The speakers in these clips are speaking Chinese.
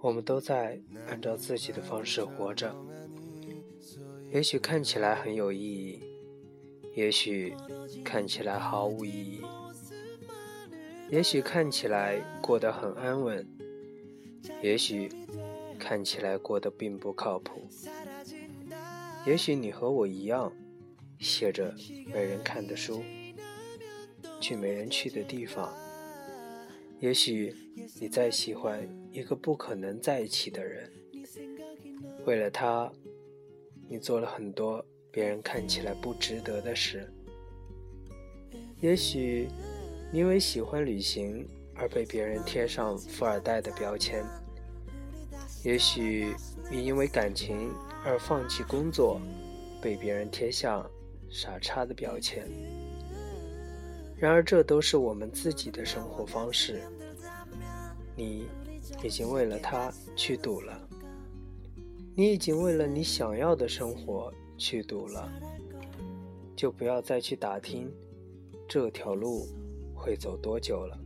我们都在按照自己的方式活着，也许看起来很有意义，也许看起来毫无意义，也许看起来过得很安稳，也许看起来过得并不靠谱。也许你和我一样，写着没人看的书，去没人去的地方。也许你再喜欢一个不可能在一起的人，为了他，你做了很多别人看起来不值得的事。也许你因为喜欢旅行而被别人贴上富二代的标签。也许你因为感情。而放弃工作，被别人贴上傻叉的标签。然而，这都是我们自己的生活方式。你已经为了他去赌了，你已经为了你想要的生活去赌了，就不要再去打听这条路会走多久了，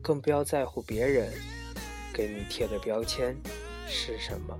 更不要在乎别人给你贴的标签是什么。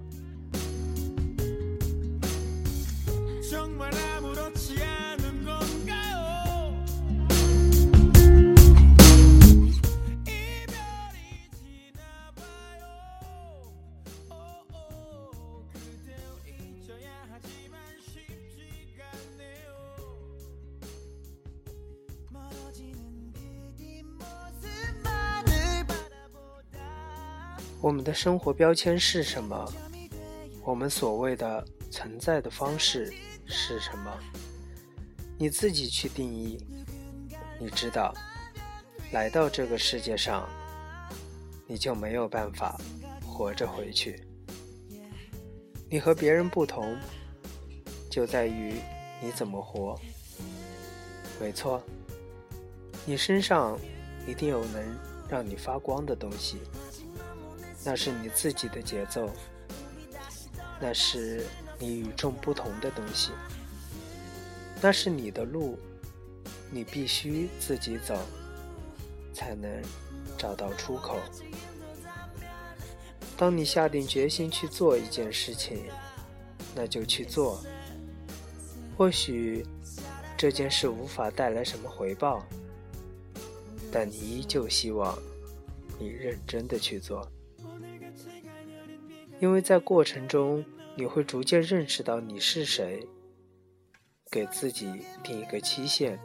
我们的生活标签是什么？我们所谓的存在的方式是什么？你自己去定义。你知道，来到这个世界上，你就没有办法活着回去。你和别人不同，就在于你怎么活。没错，你身上一定有能让你发光的东西。那是你自己的节奏，那是你与众不同的东西，那是你的路，你必须自己走，才能找到出口。当你下定决心去做一件事情，那就去做。或许这件事无法带来什么回报，但你依旧希望你认真的去做。因为在过程中，你会逐渐认识到你是谁，给自己定一个期限，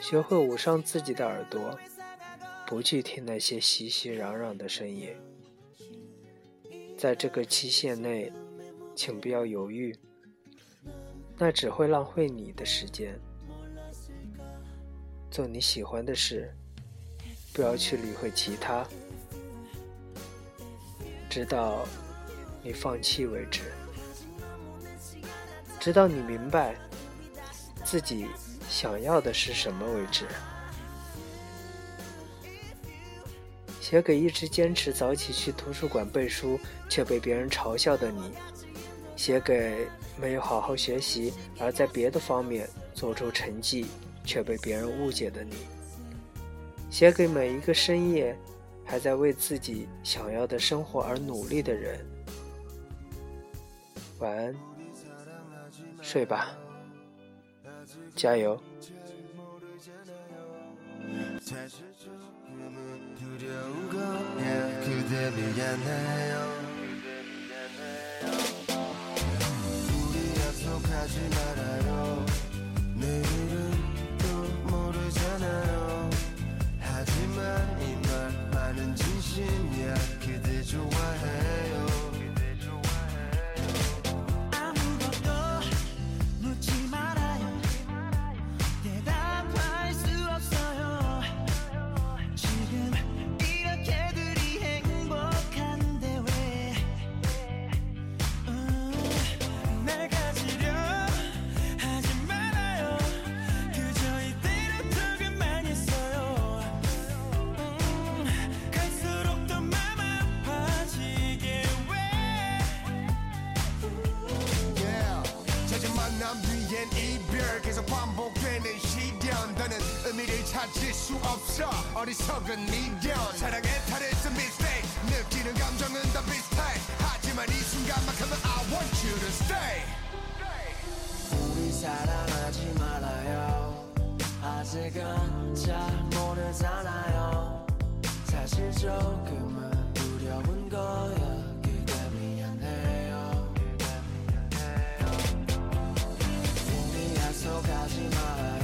学会捂上自己的耳朵，不去听那些熙熙攘攘的声音。在这个期限内，请不要犹豫，那只会浪费你的时间。做你喜欢的事，不要去理会其他，直到。你放弃为止，直到你明白自己想要的是什么为止。写给一直坚持早起去图书馆背书却被别人嘲笑的你，写给没有好好学习而在别的方面做出成绩却被别人误解的你，写给每一个深夜还在为自己想要的生活而努力的人。晚安睡吧加油。 반복되는 시련. 더는 의미를 찾을 수 없어. 어리석은 미련. 사랑에 탈해서 mistake. 느끼는 감정은 다 비슷해. 하지만 이 순간만큼은 I want you to stay. 우리 사랑하지 말아요. 아직은 잘 모르잖아요. 사실 조금은 두려운 거야 하지 말아요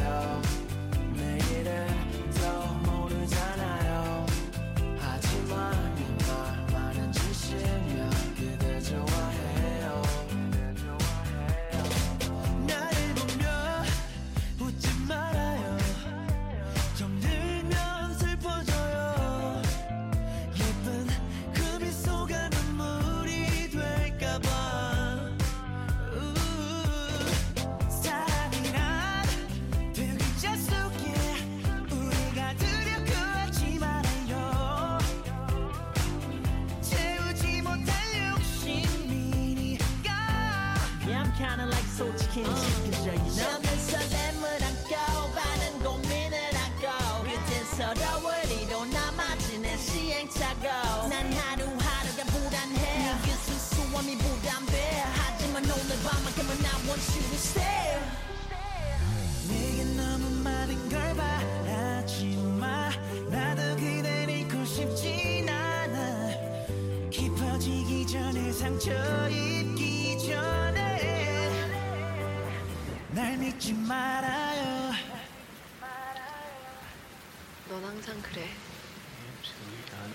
상처 입기 전에 날 믿지 말아요 넌 항상 그래. 이기적인